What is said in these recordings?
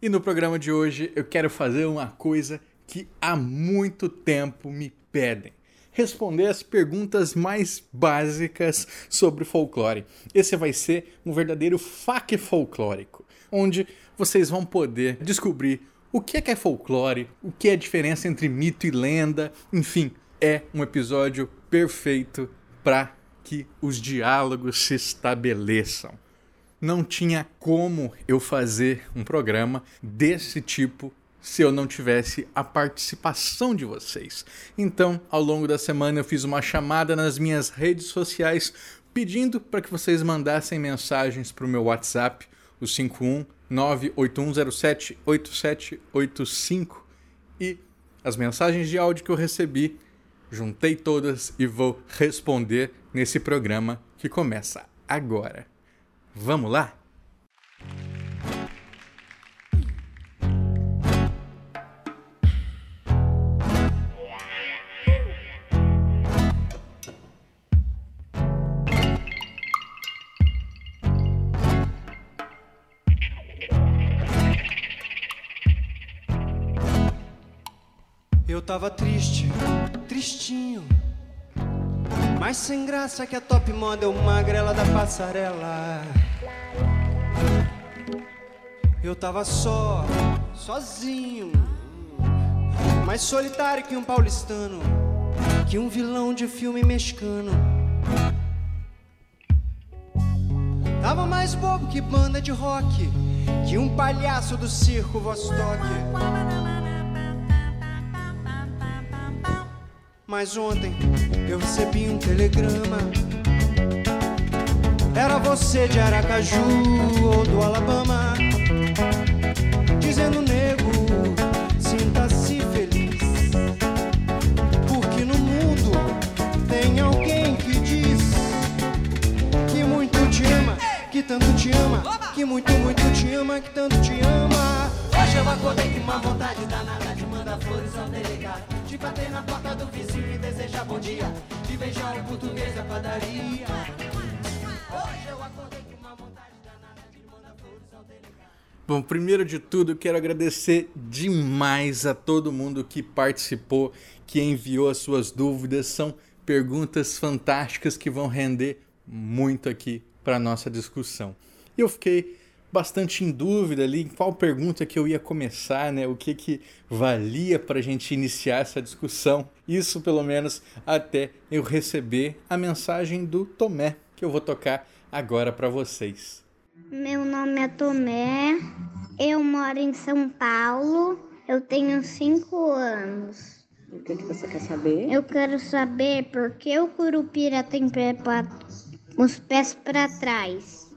E no programa de hoje eu quero fazer uma coisa que há muito tempo me pedem. Responder as perguntas mais básicas sobre folclore. Esse vai ser um verdadeiro faque folclórico, onde vocês vão poder descobrir o que é que é folclore, o que é a diferença entre mito e lenda, enfim, é um episódio perfeito para que os diálogos se estabeleçam. Não tinha como eu fazer um programa desse tipo se eu não tivesse a participação de vocês. Então, ao longo da semana, eu fiz uma chamada nas minhas redes sociais pedindo para que vocês mandassem mensagens para o meu WhatsApp, o 51 98107 8785 e as mensagens de áudio que eu recebi, juntei todas e vou responder nesse programa que começa agora. Vamos lá? Eu tava triste, tristinho. Mas sem graça que a top model magrela da passarela. Eu tava só, sozinho. Mais solitário que um paulistano. Que um vilão de filme mexicano. Tava mais bobo que banda de rock. Que um palhaço do circo Vostok. Mas ontem eu recebi um telegrama. Era você de Aracaju ou do Alabama. Dizendo, nego, sinta-se feliz. Porque no mundo tem alguém que diz que muito te ama, que tanto te ama, que muito, muito te ama, que tanto te ama. Hoje eu acordei com uma vontade danada de mandar flores ao delegado. De bater na porta do vizinho e desejar bom dia. De beijar o português da padaria. Hoje eu acordei uma danada ao. Bom, primeiro de tudo, quero agradecer demais a todo mundo que participou, que enviou as suas dúvidas. São perguntas fantásticas que vão render muito aqui para nossa discussão. Eu fiquei bastante em dúvida ali em qual pergunta que eu ia começar, né? O que que valia para a gente iniciar essa discussão. Isso, pelo menos, até eu receber a mensagem do Tomé, que eu vou tocar agora para vocês. Meu nome é Tomé, eu moro em São Paulo, eu tenho cinco anos. O que, que você quer saber? Eu quero saber por que o curupira tem pé pra- os pés para trás.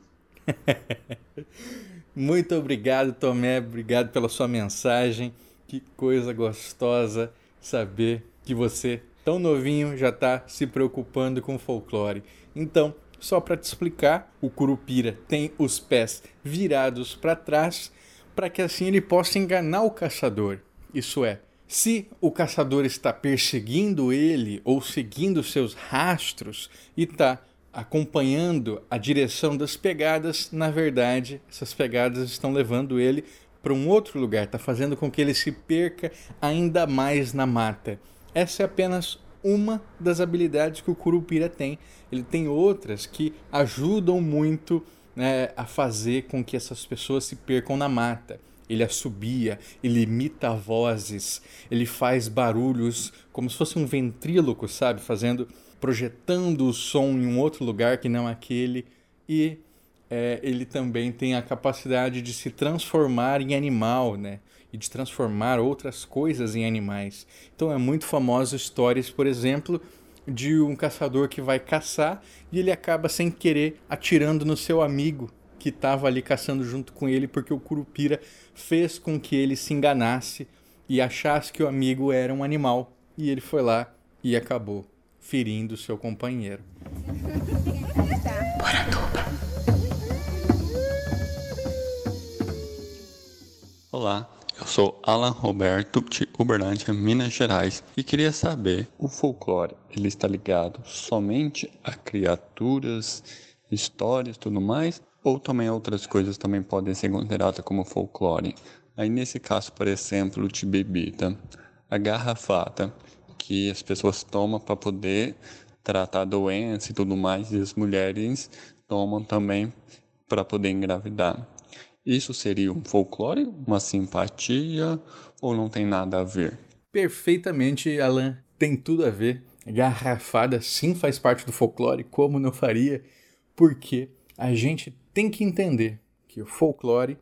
Muito obrigado, Tomé. Obrigado pela sua mensagem. Que coisa gostosa saber que você, tão novinho, já está se preocupando com folclore. Então, só para te explicar, o curupira tem os pés virados para trás para que assim ele possa enganar o caçador. Isso é, se o caçador está perseguindo ele ou seguindo seus rastros e está acompanhando a direção das pegadas, na verdade, essas pegadas estão levando ele para um outro lugar, está fazendo com que ele se perca ainda mais na mata. Essa é apenas uma das habilidades que o Curupira tem. Ele tem outras que ajudam muito né, a fazer com que essas pessoas se percam na mata. Ele assobia, ele imita vozes, ele faz barulhos como se fosse um ventríloco, sabe? Fazendo, projetando o som em um outro lugar que não aquele. E é, ele também tem a capacidade de se transformar em animal, né? E de transformar outras coisas em animais. Então é muito famosa histórias, por exemplo, de um caçador que vai caçar e ele acaba sem querer atirando no seu amigo que estava ali caçando junto com ele, porque o Curupira fez com que ele se enganasse e achasse que o amigo era um animal. E ele foi lá e acabou ferindo seu companheiro. Olá, eu sou Alan Roberto de Uberlândia, Minas Gerais e queria saber, o folclore, ele está ligado somente a criaturas, histórias, tudo mais, ou também outras coisas também podem ser consideradas como folclore? Aí nesse caso, por exemplo, de bebida, a garrafada, que as pessoas tomam para poder tratar doença e tudo mais, e as mulheres tomam também para poder engravidar. Isso seria um folclore, uma simpatia ou não tem nada a ver? Perfeitamente, Alan. Tem tudo a ver. Garrafada sim faz parte do folclore, como não faria? Porque a gente tem que entender que o folclore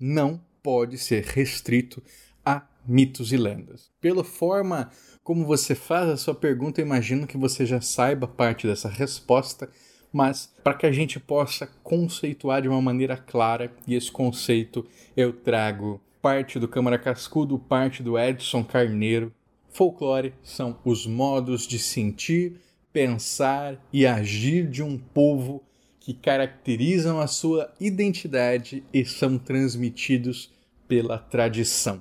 não pode ser restrito a mitos e lendas. Pela forma como você faz a sua pergunta, imagino que você já saiba parte dessa resposta, mas para que a gente possa conceituar de uma maneira clara, e esse conceito eu trago parte do Câmara Cascudo, parte do Edson Carneiro. Folclore são os modos de sentir, pensar e agir de um povo que caracterizam a sua identidade e são transmitidos pela tradição.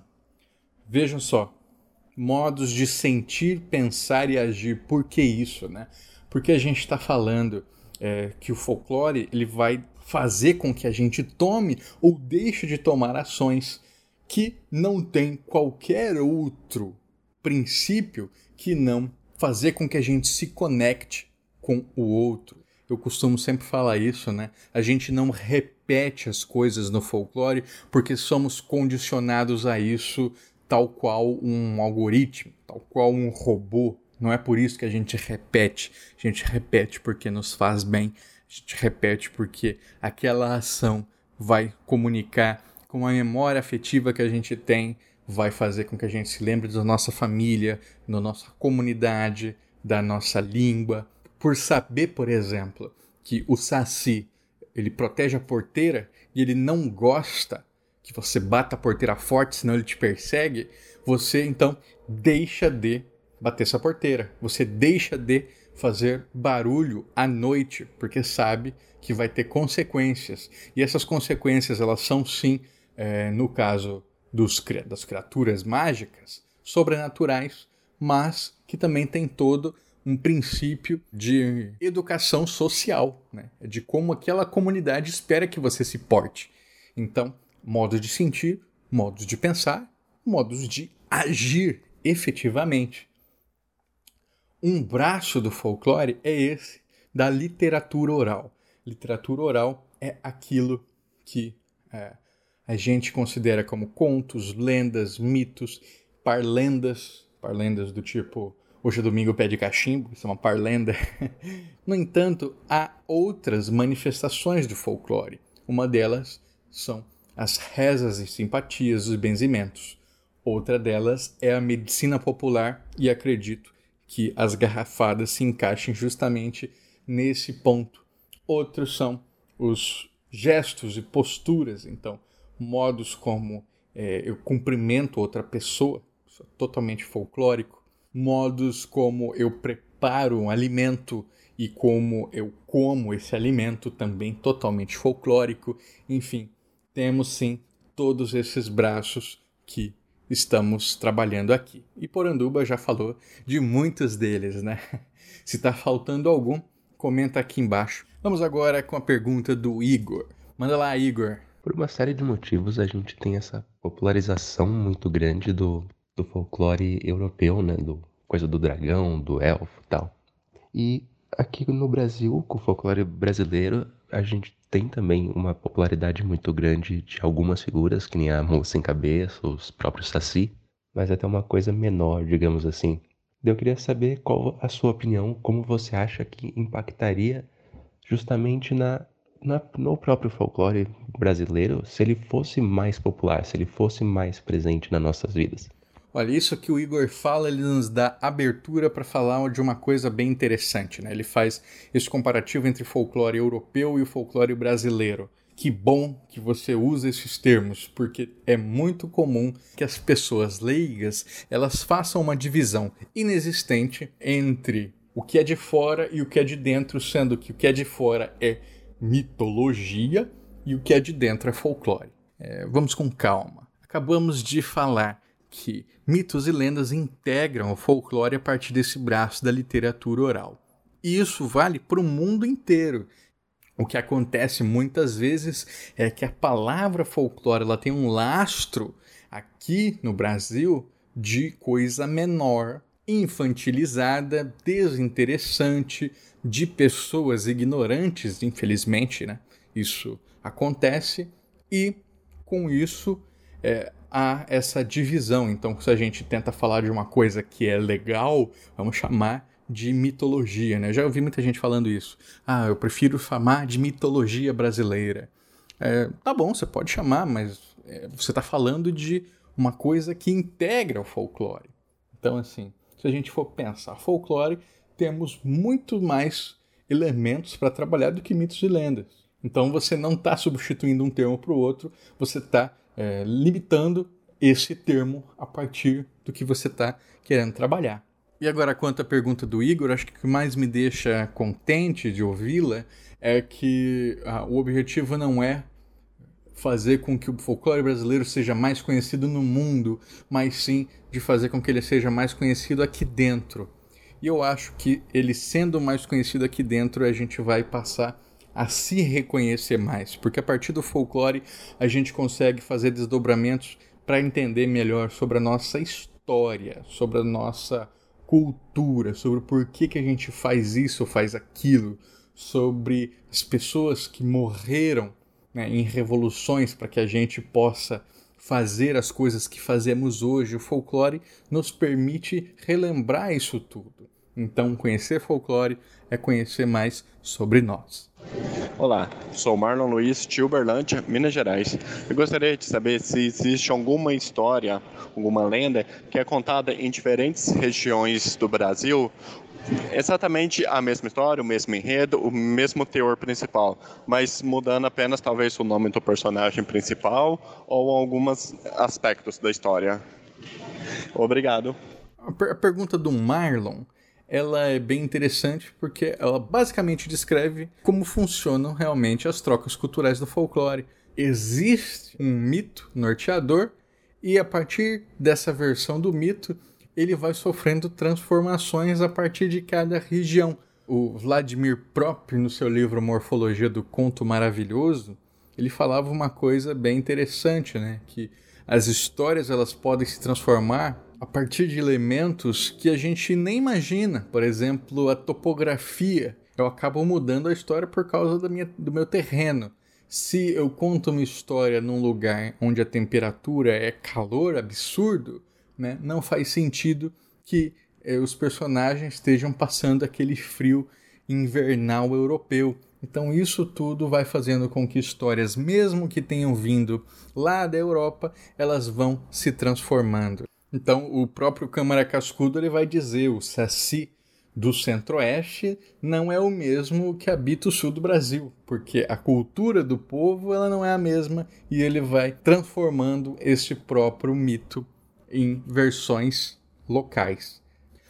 Vejam só, modos de sentir, pensar e agir. Por que isso, né? Porque a gente está falando é, que o folclore ele vai fazer com que a gente tome ou deixe de tomar ações que não tem qualquer outro princípio que não fazer com que a gente se conecte com o outro. Eu costumo sempre falar isso, né? A gente não repete as coisas no folclore porque somos condicionados a isso tal qual um algoritmo, tal qual um robô. Não é por isso que a gente repete. A gente repete porque nos faz bem. A gente repete porque aquela ação vai comunicar com a memória afetiva que a gente tem, vai fazer com que a gente se lembre da nossa família, da nossa comunidade, da nossa língua. Por saber, por exemplo, que o Saci ele protege a porteira e ele não gosta que você bata a porteira forte, senão ele te persegue, você então deixa de bater essa porteira. Você deixa de fazer barulho à noite, porque sabe que vai ter consequências. E essas consequências, elas são sim, é, no caso dos, das criaturas mágicas, sobrenaturais, mas que também tem todo um princípio de educação social, né? de como aquela comunidade espera que você se porte. Então, modos de sentir, modos de pensar, modos de agir efetivamente. Um braço do folclore é esse da literatura oral. Literatura oral é aquilo que é, a gente considera como contos, lendas, mitos, parlendas, parlendas do tipo Hoje é domingo pé de cachimbo, isso é uma parlenda. no entanto, há outras manifestações do folclore. Uma delas são as rezas e simpatias dos benzimentos. Outra delas é a medicina popular e acredito que as garrafadas se encaixem justamente nesse ponto. Outros são os gestos e posturas, então, modos como é, eu cumprimento outra pessoa, é totalmente folclórico, modos como eu preparo um alimento e como eu como esse alimento, também totalmente folclórico, enfim, temos sim todos esses braços que estamos trabalhando aqui. E Poranduba já falou de muitos deles, né? Se está faltando algum, comenta aqui embaixo. Vamos agora com a pergunta do Igor. Manda lá, Igor. Por uma série de motivos, a gente tem essa popularização muito grande do, do folclore europeu, né? Do coisa do dragão, do elfo tal. E aqui no Brasil, com o folclore brasileiro, a gente tem também uma popularidade muito grande de algumas figuras, que nem a Moça Sem Cabeça, os próprios Saci, mas até uma coisa menor, digamos assim. Eu queria saber qual a sua opinião, como você acha que impactaria justamente na, na, no próprio folclore brasileiro se ele fosse mais popular, se ele fosse mais presente nas nossas vidas. Olha, isso que o Igor fala, ele nos dá abertura para falar de uma coisa bem interessante. Né? Ele faz esse comparativo entre folclore europeu e o folclore brasileiro, que bom que você usa esses termos, porque é muito comum que as pessoas leigas elas façam uma divisão inexistente entre o que é de fora e o que é de dentro, sendo que o que é de fora é mitologia e o que é de dentro é folclore. É, vamos com calma. Acabamos de falar que mitos e lendas integram o folclore a partir desse braço da literatura oral. E isso vale para o mundo inteiro. O que acontece muitas vezes é que a palavra folclore ela tem um lastro aqui no Brasil de coisa menor, infantilizada, desinteressante, de pessoas ignorantes, infelizmente, né? Isso acontece e com isso é, há essa divisão. Então, se a gente tenta falar de uma coisa que é legal, vamos chamar de mitologia, né? Já ouvi muita gente falando isso. Ah, eu prefiro chamar de mitologia brasileira. É, tá bom, você pode chamar, mas é, você está falando de uma coisa que integra o folclore. Então, assim, se a gente for pensar folclore, temos muito mais elementos para trabalhar do que mitos e lendas. Então, você não está substituindo um termo para o outro, você está é, limitando esse termo a partir do que você está querendo trabalhar. E agora, quanto à pergunta do Igor, acho que o que mais me deixa contente de ouvi-la é que ah, o objetivo não é fazer com que o folclore brasileiro seja mais conhecido no mundo, mas sim de fazer com que ele seja mais conhecido aqui dentro. E eu acho que ele sendo mais conhecido aqui dentro, a gente vai passar a se reconhecer mais, porque a partir do folclore a gente consegue fazer desdobramentos para entender melhor sobre a nossa história, sobre a nossa cultura, sobre o porquê que a gente faz isso faz aquilo, sobre as pessoas que morreram né, em revoluções para que a gente possa fazer as coisas que fazemos hoje. O folclore nos permite relembrar isso tudo. Então, conhecer folclore é conhecer mais sobre nós. Olá, sou Marlon Luiz, de Uberlândia, Minas Gerais. Eu gostaria de saber se existe alguma história, alguma lenda que é contada em diferentes regiões do Brasil, exatamente a mesma história, o mesmo enredo, o mesmo teor principal, mas mudando apenas talvez o nome do personagem principal ou alguns aspectos da história. Obrigado. A, per a pergunta do Marlon ela é bem interessante porque ela basicamente descreve como funcionam realmente as trocas culturais do folclore. Existe um mito norteador e a partir dessa versão do mito ele vai sofrendo transformações a partir de cada região. O Vladimir Prop, no seu livro Morfologia do Conto Maravilhoso, ele falava uma coisa bem interessante, né? Que as histórias elas podem se transformar a partir de elementos que a gente nem imagina. Por exemplo, a topografia. Eu acabo mudando a história por causa da minha, do meu terreno. Se eu conto uma história num lugar onde a temperatura é calor absurdo, né, não faz sentido que eh, os personagens estejam passando aquele frio invernal europeu. Então isso tudo vai fazendo com que histórias, mesmo que tenham vindo lá da Europa, elas vão se transformando. Então o próprio Câmara Cascudo ele vai dizer o Saci do Centro-Oeste não é o mesmo que habita o sul do Brasil, porque a cultura do povo ela não é a mesma e ele vai transformando esse próprio mito em versões locais.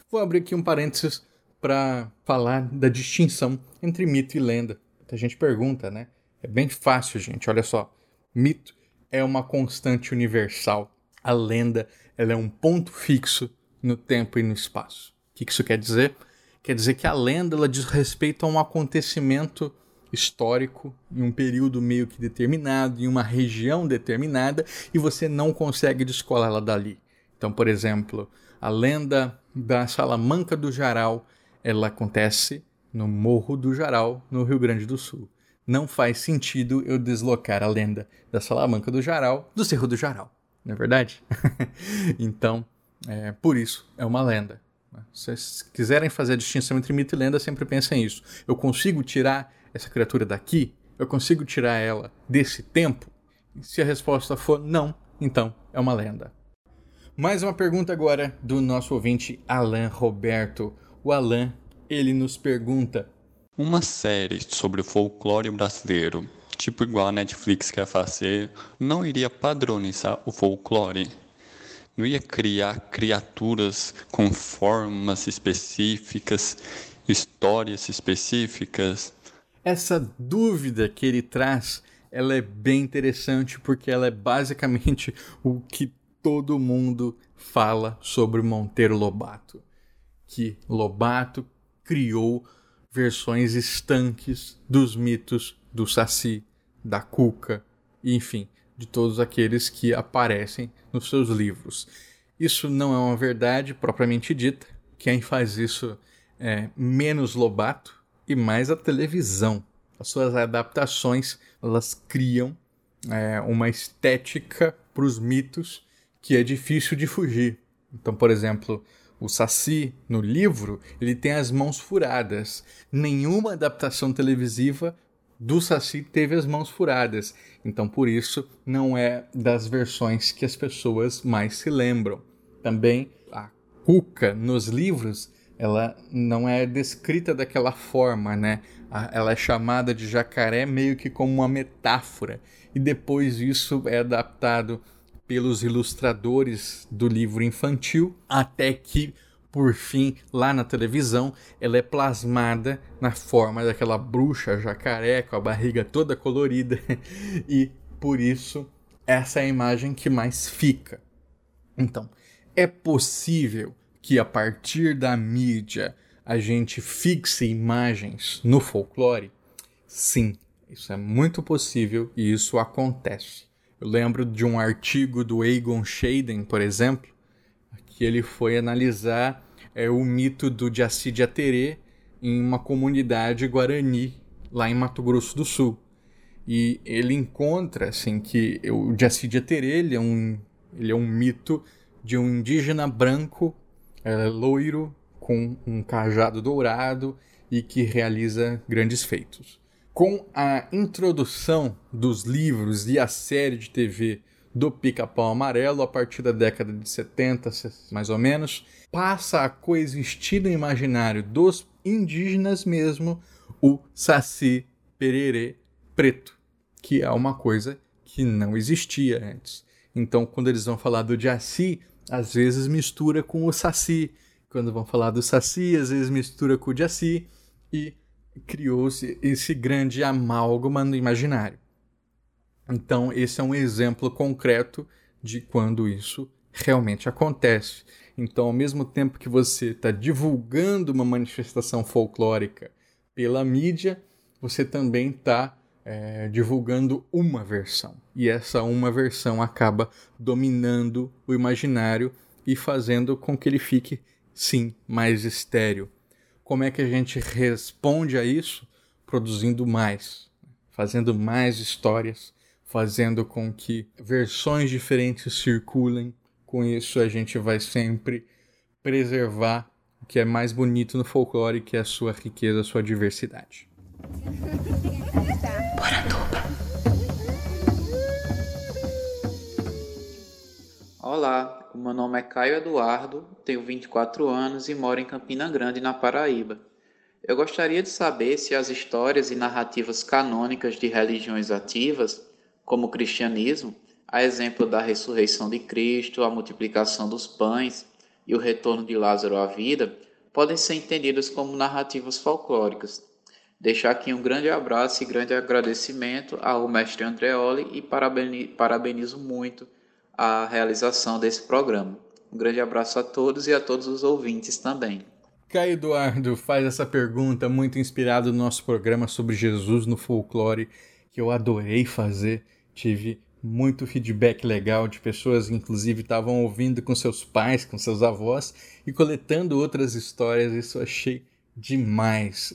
Vou abrir aqui um parênteses para falar da distinção entre mito e lenda. A gente pergunta, né? É bem fácil, gente. Olha só. Mito é uma constante universal. A lenda ela é um ponto fixo no tempo e no espaço. O que isso quer dizer? Quer dizer que a lenda ela diz respeito a um acontecimento histórico em um período meio que determinado, em uma região determinada, e você não consegue descolá-la dali. Então, por exemplo, a lenda da Salamanca do Jaral, ela acontece no Morro do Jaral, no Rio Grande do Sul. Não faz sentido eu deslocar a lenda da Salamanca do Jaral do Cerro do Jaral, não é verdade? então, é, por isso é uma lenda. Se vocês quiserem fazer a distinção entre mito e lenda, sempre pensem nisso. Eu consigo tirar essa criatura daqui? Eu consigo tirar ela desse tempo? E se a resposta for não, então é uma lenda. Mais uma pergunta agora do nosso ouvinte Alan Roberto. O Alan, ele nos pergunta: Uma série sobre o folclore brasileiro tipo igual a Netflix quer fazer, não iria padronizar o folclore? Não ia criar criaturas com formas específicas, histórias específicas? Essa dúvida que ele traz, ela é bem interessante porque ela é basicamente o que todo mundo fala sobre Monteiro Lobato, que Lobato criou versões estanques dos mitos do Saci, da Cuca, enfim, de todos aqueles que aparecem nos seus livros. Isso não é uma verdade propriamente dita. Quem faz isso é menos Lobato e mais a televisão. As suas adaptações elas criam é, uma estética para os mitos que é difícil de fugir. Então, por exemplo, o Saci no livro ele tem as mãos furadas. Nenhuma adaptação televisiva do Saci teve as mãos furadas. Então, por isso, não é das versões que as pessoas mais se lembram. Também a Cuca nos livros, ela não é descrita daquela forma, né? Ela é chamada de jacaré meio que como uma metáfora. E depois isso é adaptado pelos ilustradores do livro infantil, até que por fim, lá na televisão, ela é plasmada na forma daquela bruxa jacaré com a barriga toda colorida e por isso essa é a imagem que mais fica. Então, é possível que a partir da mídia a gente fixe imagens no folclore? Sim, isso é muito possível e isso acontece. Eu lembro de um artigo do Egon Schaden, por exemplo, ele foi analisar é, o mito do Jaci de Aterê em uma comunidade guarani lá em Mato Grosso do Sul. E ele encontra assim que o Jaci de Aterê ele é, um, ele é um mito de um indígena branco, é, loiro, com um cajado dourado e que realiza grandes feitos. Com a introdução dos livros e a série de TV do Pica-Pau Amarelo a partir da década de 70, mais ou menos, passa a coexistir no imaginário dos indígenas mesmo o Saci Pererê preto, que é uma coisa que não existia antes. Então, quando eles vão falar do Jaci, às vezes mistura com o Saci. Quando vão falar do Saci, às vezes mistura com o Jaci e criou-se esse grande amálgama no imaginário. Então, esse é um exemplo concreto de quando isso realmente acontece. Então, ao mesmo tempo que você está divulgando uma manifestação folclórica pela mídia, você também está é, divulgando uma versão. E essa uma versão acaba dominando o imaginário e fazendo com que ele fique, sim, mais estéreo. Como é que a gente responde a isso? Produzindo mais, fazendo mais histórias, fazendo com que versões diferentes circulem. Com isso, a gente vai sempre preservar o que é mais bonito no folclore, que é a sua riqueza, a sua diversidade. Olá, o meu nome é Caio Eduardo, tenho 24 anos e moro em Campina Grande, na Paraíba. Eu gostaria de saber se as histórias e narrativas canônicas de religiões ativas como o cristianismo, a exemplo da ressurreição de Cristo, a multiplicação dos pães e o retorno de Lázaro à vida, podem ser entendidas como narrativas folclóricas. Deixar aqui um grande abraço e grande agradecimento ao mestre Andreoli e parabenizo muito a realização desse programa. Um grande abraço a todos e a todos os ouvintes também. Caio Eduardo faz essa pergunta muito inspirado no nosso programa sobre Jesus no folclore, que eu adorei fazer tive muito feedback legal de pessoas, inclusive estavam ouvindo com seus pais, com seus avós e coletando outras histórias. Isso eu achei demais.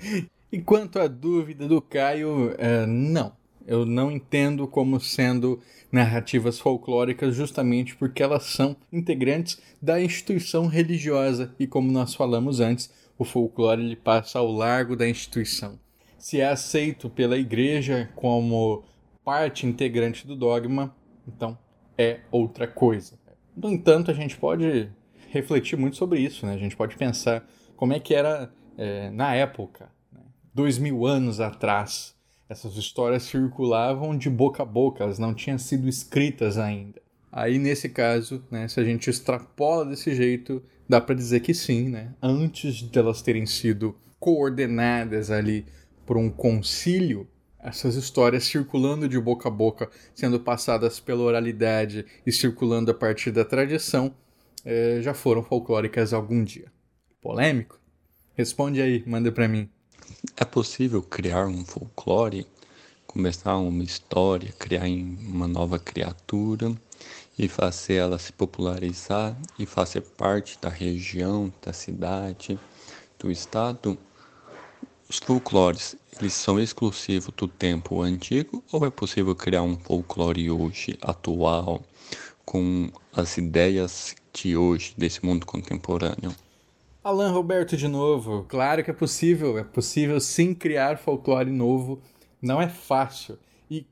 e quanto à dúvida do Caio, uh, não. Eu não entendo como sendo narrativas folclóricas justamente porque elas são integrantes da instituição religiosa e como nós falamos antes, o folclore ele passa ao largo da instituição. Se é aceito pela igreja como parte integrante do dogma, então é outra coisa. No entanto, a gente pode refletir muito sobre isso, né? A gente pode pensar como é que era é, na época, né? dois mil anos atrás, Essas histórias circulavam de boca a boca, elas não tinham sido escritas ainda. Aí, nesse caso, né, se a gente extrapola desse jeito, dá para dizer que sim, né? Antes delas terem sido coordenadas ali por um concílio, essas histórias circulando de boca a boca, sendo passadas pela oralidade e circulando a partir da tradição, é, já foram folclóricas algum dia. Polêmico? Responde aí, manda para mim. É possível criar um folclore, começar uma história, criar uma nova criatura e fazer ela se popularizar e fazer parte da região, da cidade, do estado? Os folclores, eles são exclusivos do tempo antigo ou é possível criar um folclore hoje, atual, com as ideias de hoje, desse mundo contemporâneo? Alan Roberto de novo. Claro que é possível, é possível sim criar folclore novo. Não é fácil. E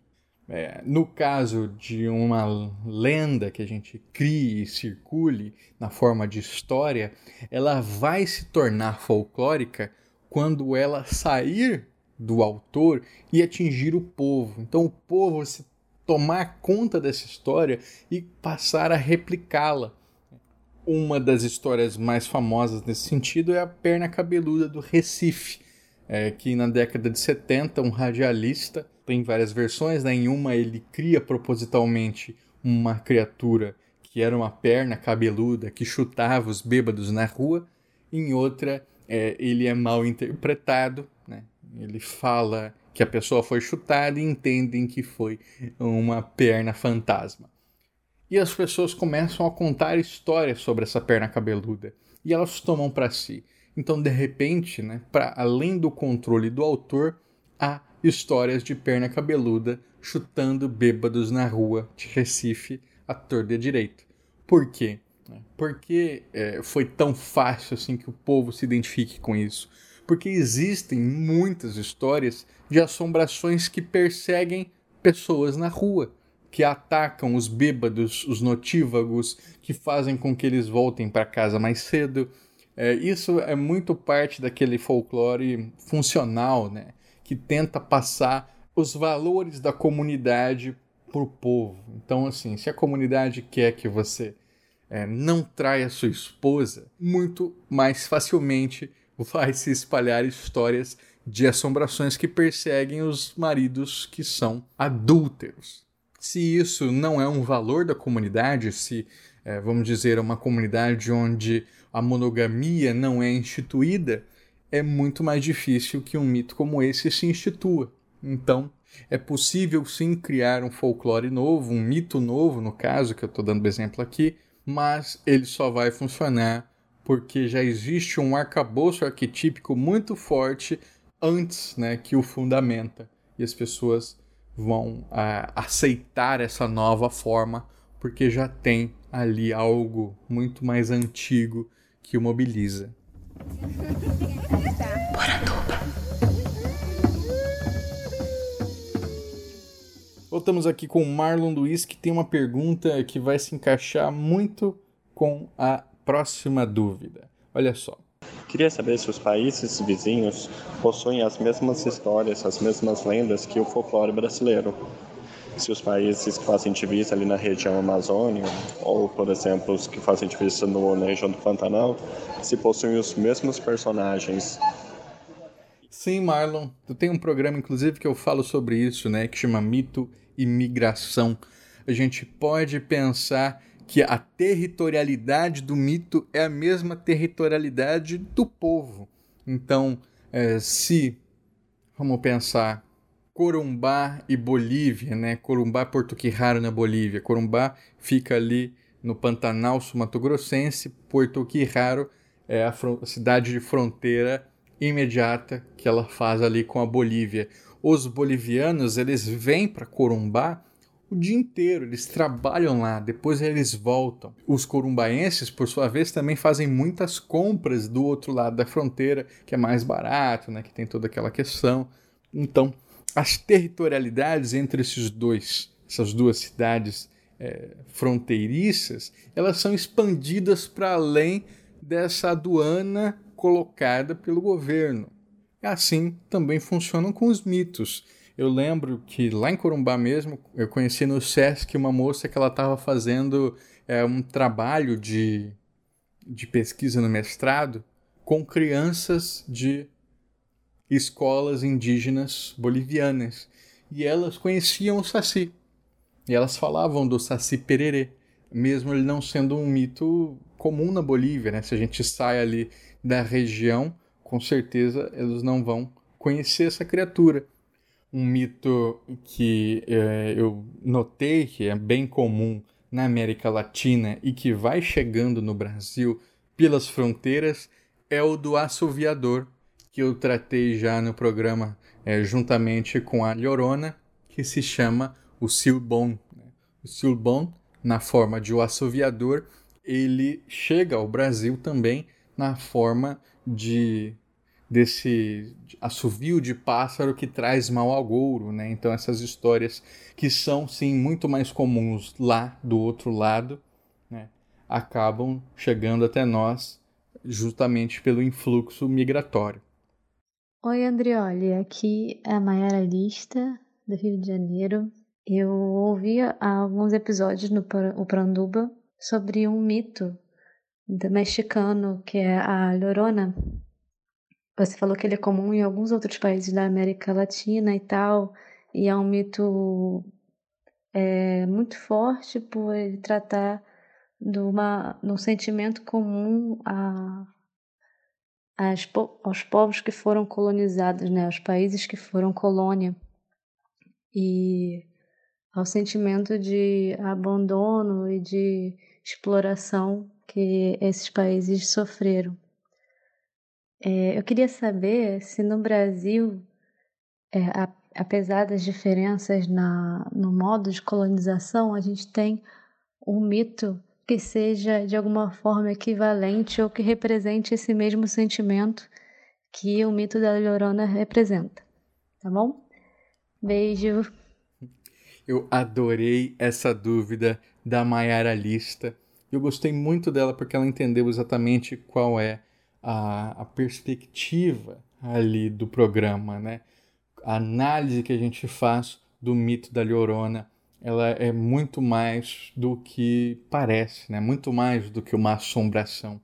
é, no caso de uma lenda que a gente crie e circule na forma de história, ela vai se tornar folclórica quando ela sair do autor e atingir o povo. Então o povo se tomar conta dessa história e passar a replicá-la. Uma das histórias mais famosas nesse sentido é a perna cabeluda do Recife, é, que na década de 70 um radialista, tem várias versões, né? em uma ele cria propositalmente uma criatura que era uma perna cabeluda que chutava os bêbados na rua, em outra é, ele é mal interpretado, né? ele fala que a pessoa foi chutada e entendem que foi uma perna fantasma. E as pessoas começam a contar histórias sobre essa perna cabeluda e elas tomam para si. Então, de repente, né, para além do controle do autor, há histórias de perna cabeluda chutando bêbados na rua de Recife à torta direito. Por quê? Por que é, foi tão fácil assim que o povo se identifique com isso? Porque existem muitas histórias de assombrações que perseguem pessoas na rua que atacam os bêbados, os notívagos, que fazem com que eles voltem para casa mais cedo. É, isso é muito parte daquele folclore funcional, né? Que tenta passar os valores da comunidade para o povo. Então, assim, se a comunidade quer que você é, não traia sua esposa, muito mais facilmente vai se espalhar histórias de assombrações que perseguem os maridos que são adúlteros se isso não é um valor da comunidade, se, é, vamos dizer, é uma comunidade onde a monogamia não é instituída, é muito mais difícil que um mito como esse se institua. Então, é possível sim criar um folclore novo, um mito novo, no caso, que eu estou dando exemplo aqui, mas ele só vai funcionar porque já existe um arcabouço arquetípico muito forte antes né, que o fundamenta. E as pessoas vão uh, aceitar essa nova forma, porque já tem ali algo muito mais antigo que o mobiliza. Voltamos aqui com o Marlon Luiz, que tem uma pergunta que vai se encaixar muito com a próxima dúvida. Olha só. Queria saber se os países vizinhos possuem as mesmas histórias, as mesmas lendas que o folclore brasileiro. Se os países que fazem divisa ali na região Amazônia, ou, por exemplo, os que fazem divisa no, na região do Pantanal, se possuem os mesmos personagens. Sim, Marlon. Eu tenho um programa, inclusive, que eu falo sobre isso, né? Que chama Mito e Migração. A gente pode pensar que a territorialidade do mito é a mesma territorialidade do povo. Então, é, se vamos pensar Corumbá e Bolívia, né? Corumbá, Porto Quirraro na Bolívia. Corumbá fica ali no Pantanal Sumatogrossense, Porto Quirraro é a cidade de fronteira imediata que ela faz ali com a Bolívia. Os bolivianos, eles vêm para Corumbá o dia inteiro, eles trabalham lá, depois eles voltam. Os corumbaenses, por sua vez, também fazem muitas compras do outro lado da fronteira, que é mais barato, né, que tem toda aquela questão. Então, as territorialidades entre esses dois, essas duas cidades é, fronteiriças, elas são expandidas para além dessa aduana colocada pelo governo. Assim também funcionam com os mitos Eu lembro que lá em Corumbá mesmo, eu conheci no SESC uma moça que ela estava fazendo é, um trabalho de, de pesquisa no mestrado com crianças de escolas indígenas bolivianas. E elas conheciam o Saci. E elas falavam do Saci Pererê, mesmo ele não sendo um mito comum na Bolívia, né? Se a gente sai ali da região, com certeza eles não vão conhecer essa criatura. Um mito que é, eu notei que é bem comum na América Latina e que vai chegando no Brasil pelas fronteiras é o do assoviador, que eu tratei já no programa é, juntamente com a Llorona, que se chama o Silbon. Né? O Silbon, na forma de o assoviador, ele chega ao Brasil também na forma de desse assovio de pássaro que traz mau agouro, né? Então essas histórias que são sim muito mais comuns lá do outro lado, né? acabam chegando até nós justamente pelo influxo migratório. Oi, Andrioli, aqui é a Mayara Lista, do Rio de Janeiro. Eu ouvi alguns episódios no Pranduba sobre um mito do mexicano que é a Llorona. Você falou que ele é comum em alguns outros países da América Latina e tal, e é um mito é, muito forte por ele tratar de, uma, de um sentimento comum a, as, aos povos que foram colonizados, né, aos países que foram colônia, e ao sentimento de abandono e de exploração que esses países sofreram. É, eu queria saber se no Brasil, é, a, apesar das diferenças na, no modo de colonização, a gente tem um mito que seja de alguma forma equivalente ou que represente esse mesmo sentimento que o mito da Llorona representa. Tá bom? Beijo. Eu adorei essa dúvida da Maiara Lista. Eu gostei muito dela porque ela entendeu exatamente qual é a, a perspectiva ali do programa, né? A análise que a gente faz do mito da Llorona, ela é muito mais do que parece, né? Muito mais do que uma assombração.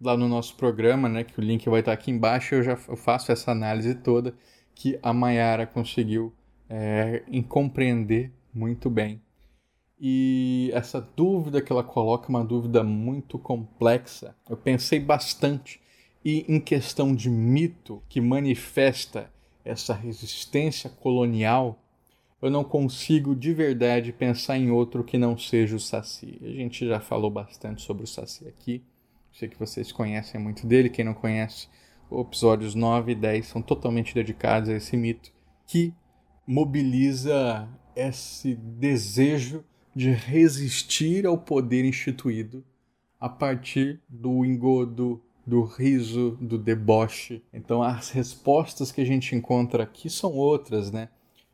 Lá no nosso programa, né, que o link vai estar aqui embaixo, eu já faço essa análise toda que a Mayara conseguiu é, compreender muito bem. E essa dúvida que ela coloca é uma dúvida muito complexa. Eu pensei bastante e em questão de mito que manifesta essa resistência colonial, eu não consigo de verdade pensar em outro que não seja o Saci. A gente já falou bastante sobre o Saci aqui. Sei que vocês conhecem muito dele. Quem não conhece, episódios 9 e 10 são totalmente dedicados a esse mito que mobiliza esse desejo de resistir ao poder instituído a partir do engodo, do riso, do deboche. Então as respostas que a gente encontra aqui são outras, né?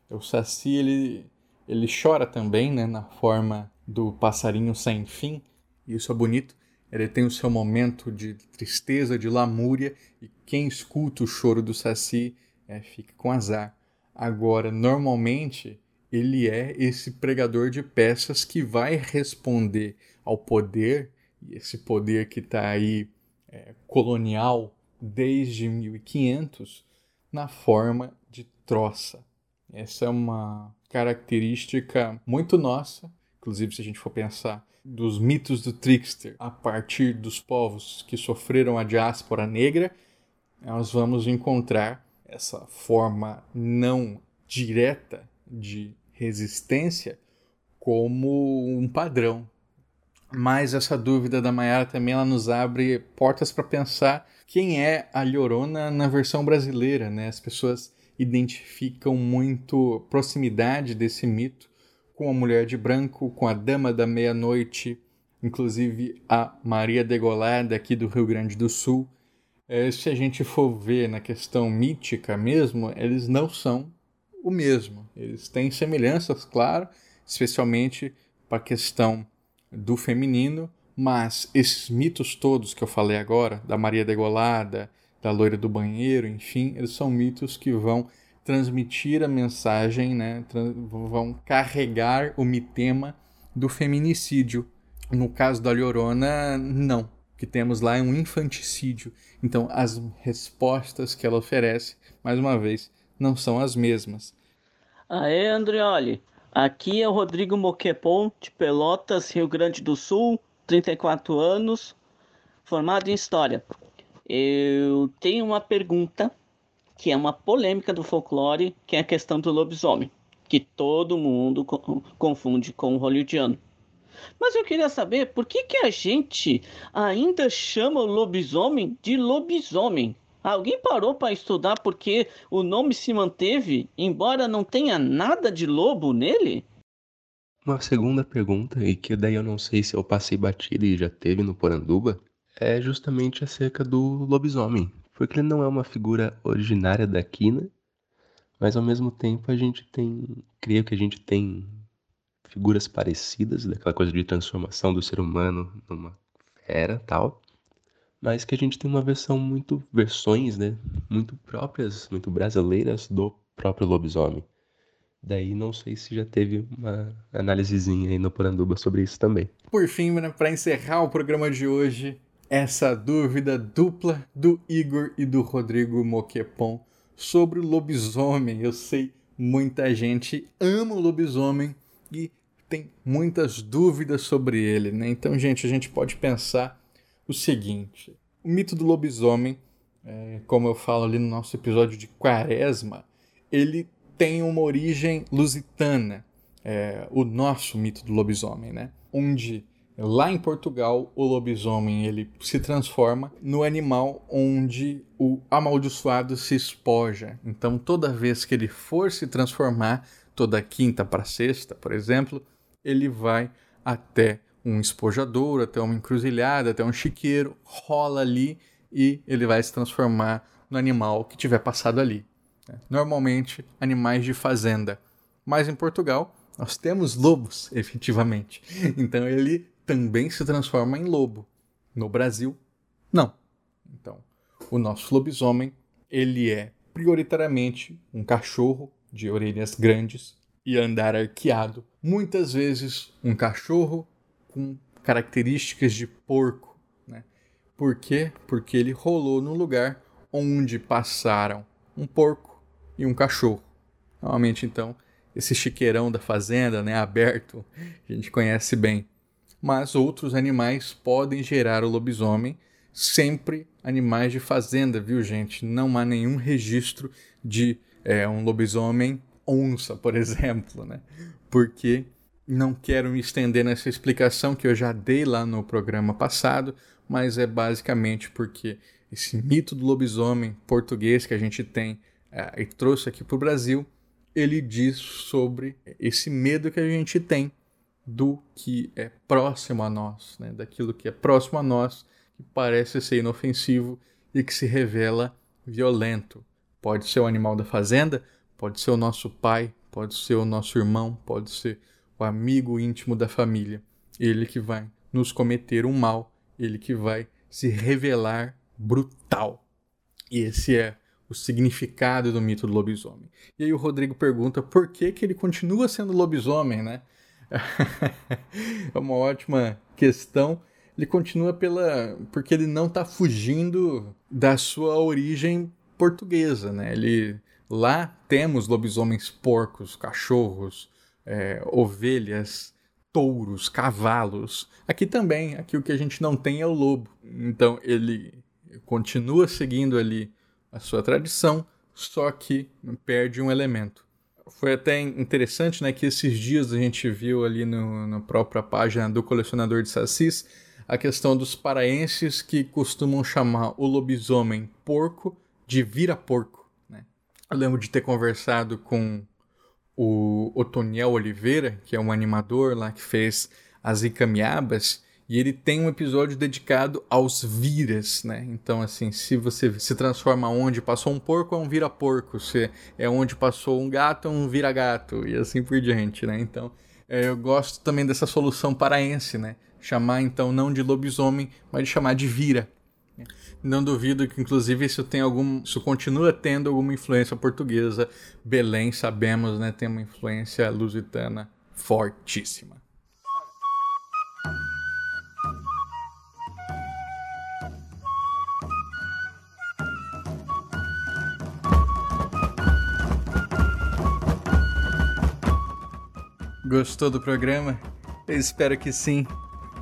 O Saci ele ele chora também, né, na forma do passarinho sem fim. Isso é bonito. Ele tem o seu momento de tristeza, de lamúria, e quem escuta o choro do Saci é, fica com azar. Agora, normalmente, ele é esse pregador de peças que vai responder ao poder, esse poder que está aí é, colonial desde 1500, na forma de troça. Essa é uma característica muito nossa, inclusive se a gente for pensar dos mitos do trickster a partir dos povos que sofreram a diáspora negra, nós vamos encontrar essa forma não direta de resistência como um padrão. Mas essa dúvida da Mayara também ela nos abre portas para pensar quem é a Llorona na versão brasileira, né? As pessoas identificam muito proximidade desse mito com a mulher de branco, com a dama da meia-noite, inclusive a Maria Degolada aqui do Rio Grande do Sul. É, se a gente for ver na questão mítica mesmo, eles não são o mesmo. Eles têm semelhanças, claro, especialmente para a questão do feminino, mas esses mitos todos que eu falei agora, da Maria Degolada, da loira do banheiro, enfim, eles são mitos que vão transmitir a mensagem, né, vão carregar o mitema do feminicídio. No caso da Llorona, não. O que temos lá é um infanticídio. Então, as respostas que ela oferece, mais uma vez, não são as mesmas. Aê, Andrioli. Aqui é o Rodrigo Moquepon, de Pelotas, Rio Grande do Sul, 34 anos, formado em História. Eu tenho uma pergunta que é uma polêmica do folclore, que é a questão do lobisomem, que todo mundo confunde com o hollywoodiano. Mas eu queria saber por que, que a gente ainda chama o lobisomem de lobisomem? Alguém parou para estudar porque o nome se manteve, embora não tenha nada de lobo nele? Uma segunda pergunta, e que daí eu não sei se eu passei batido e já teve no Poranduba, é justamente acerca do lobisomem porque ele não é uma figura originária da quina, mas ao mesmo tempo a gente tem, creio que a gente tem figuras parecidas, daquela coisa de transformação do ser humano numa fera, tal, mas que a gente tem uma versão muito versões, né, muito próprias, muito brasileiras do próprio lobisomem. Daí não sei se já teve uma análisezinha aí no Poranduba sobre isso também. Por fim, né, para encerrar o programa de hoje, essa dúvida dupla do Igor e do Rodrigo Moquepon sobre o lobisomem. Eu sei, muita gente ama o lobisomem e tem muitas dúvidas sobre ele, né? Então, gente, a gente pode pensar o seguinte: o mito do lobisomem, é, como eu falo ali no nosso episódio de Quaresma, ele tem uma origem lusitana, é, o nosso mito do lobisomem, né? Onde Lá em Portugal, o lobisomem ele se transforma no animal onde o amaldiçoado se espoja. Então, toda vez que ele for se transformar, toda quinta para sexta, por exemplo, ele vai até um espojador, até uma encruzilhada, até um chiqueiro, rola ali e ele vai se transformar no animal que tiver passado ali. Normalmente, animais de fazenda. Mas em Portugal, nós temos lobos, efetivamente. Então ele também se transforma em lobo. No Brasil, não. Então, o nosso lobisomem, ele é prioritariamente um cachorro de orelhas grandes e andar arqueado. Muitas vezes um cachorro com características de porco. Né? Por quê? Porque ele rolou no lugar onde passaram um porco e um cachorro. Normalmente, então, esse chiqueirão da fazenda, né, aberto, a gente conhece bem mas outros animais podem gerar o lobisomem, sempre animais de fazenda, viu, gente? Não há nenhum registro de é, um lobisomem onça, por exemplo, né? Porque não quero me estender nessa explicação que eu já dei lá no programa passado, mas é basicamente porque esse mito do lobisomem português que a gente tem é, e trouxe aqui para o Brasil, ele diz sobre esse medo que a gente tem do que é próximo a nós, né? daquilo que é próximo a nós, que parece ser inofensivo e que se revela violento. Pode ser o animal da fazenda, pode ser o nosso pai, pode ser o nosso irmão, pode ser o amigo íntimo da família. Ele que vai nos cometer um mal, ele que vai se revelar brutal. E esse é o significado do mito do lobisomem. E aí o Rodrigo pergunta por que, que ele continua sendo lobisomem, né? é uma ótima questão. Ele continua pela porque ele não está fugindo da sua origem portuguesa, né? Ele lá temos lobisomens porcos, cachorros, é, ovelhas, touros, cavalos. Aqui também, aqui o que a gente não tem é o lobo. Então ele continua seguindo ali a sua tradição, só que perde um elemento foi até interessante, né, que esses dias a gente viu ali no, na própria página do colecionador de sacis a questão dos paraenses que costumam chamar o lobisomem porco de vira-porco. Né? Eu lembro de ter conversado com o Otoniel Oliveira, que é um animador lá que fez as Icamiabas, e ele tem um episódio dedicado aos viras, né? Então, assim, se você se transforma onde passou um porco, é um vira-porco. Se é onde passou um gato, é um vira-gato. E assim por diante, né? Então, é, eu gosto também dessa solução paraense, né? Chamar, então, não de lobisomem, mas de chamar de vira. Não duvido que, inclusive, isso tem algum. Isso continua tendo alguma influência portuguesa. Belém, sabemos, né? Tem uma influência lusitana fortíssima. Gostou do programa? Eu espero que sim.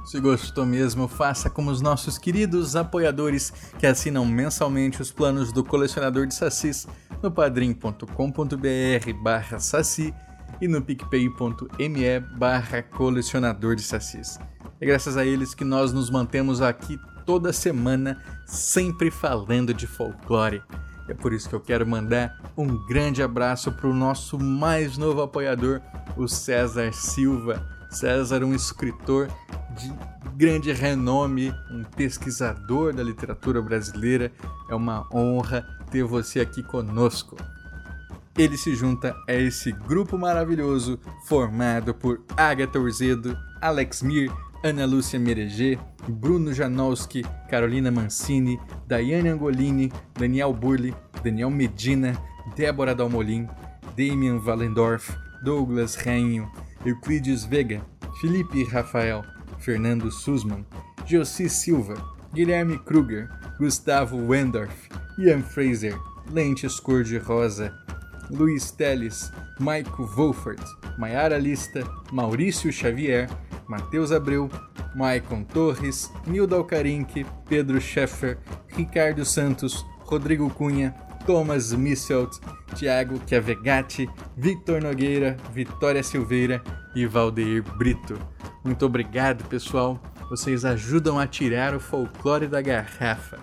Se gostou mesmo, faça como os nossos queridos apoiadores que assinam mensalmente os planos do colecionador de sacis no padrim.com.br barra saci e no picpay.me barra colecionador de sacis. É graças a eles que nós nos mantemos aqui toda semana, sempre falando de folclore. É por isso que eu quero mandar um grande abraço para o nosso mais novo apoiador, o César Silva. César, um escritor de grande renome, um pesquisador da literatura brasileira. É uma honra ter você aqui conosco. Ele se junta a esse grupo maravilhoso formado por Agatha Urzedo, Alex Mir, Ana Lúcia Mereger, Bruno Janowski, Carolina Mancini, Daiane Angolini, Daniel Burli, Daniel Medina, Débora Dalmolin, Damian Valendorf, Douglas Rainho, Euclides Vega, Felipe Rafael, Fernando Sussman, Josi Silva, Guilherme Kruger, Gustavo Wendorf, Ian Fraser, Lentes Cor-de-Rosa, Luiz Teles, Maico Wolfert, Maiara Lista, Maurício Xavier, Matheus Abreu, Maicon Torres, Nildo Alcarinque, Pedro Scheffer, Ricardo Santos, Rodrigo Cunha, Thomas Misselt, Thiago Chiavegatti, Victor Nogueira, Vitória Silveira e Valdeir Brito. Muito obrigado, pessoal. Vocês ajudam a tirar o folclore da garrafa.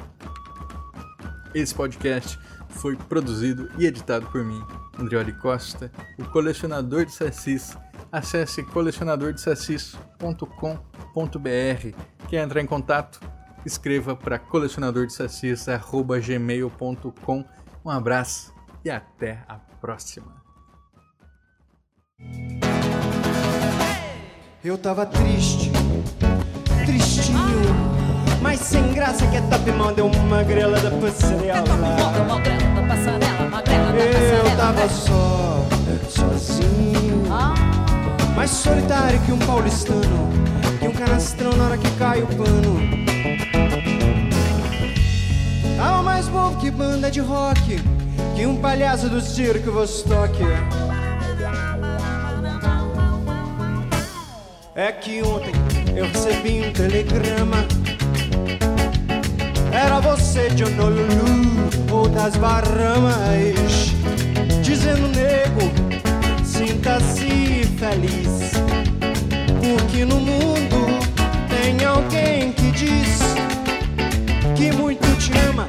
Esse podcast foi produzido e editado por mim, Andrioli Costa, o colecionador de sacis. Acesse colecionadordesacis.com.br. Quer entrar em contato? Escreva para colecionadordesacis.gmail.com. Um abraço e até a próxima. Eu tava triste, tristinho, mas sem graça que a Top deu uma grela da passarela. Eu tava só, sozinho, mais solitário que um paulistano, que um canastrão na hora que cai o pano. Tava mais bobo que banda de rock, que um palhaço do circo Vostok. É que ontem eu recebi um telegrama. Era você de Honolulu ou das Bahamas, dizendo nego, sinta-se feliz, porque no mundo tem alguém que diz que muito te ama,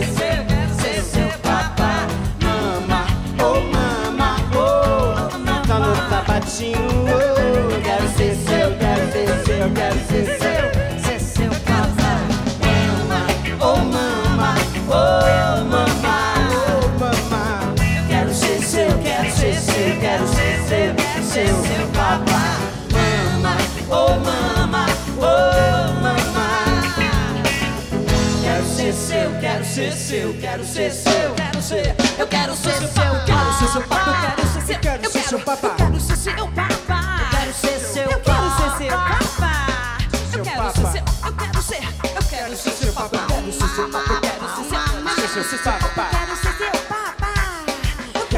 Seu, quero ser seu, quero ser, eu quero ser seu, quero ser seu papá, eu quero ser seu, Quero ser seu papá. eu quero ser seu papá, eu quero ser seu, eu quero ser seu papá, eu quero ser seu, eu quero ser, eu quero ser seu papá, eu quero ser seu papá, eu quero ser seu, papá. quero ser seu papá.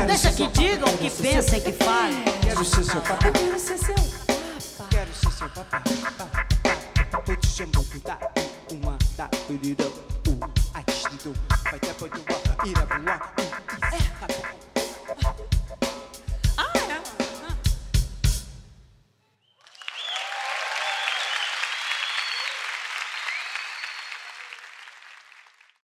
Deixa que digam, que pensem, que falem. Quero ser seu papá. Eu quero ser seu papá. Quero ser seu papá. Vou te chamar de uma da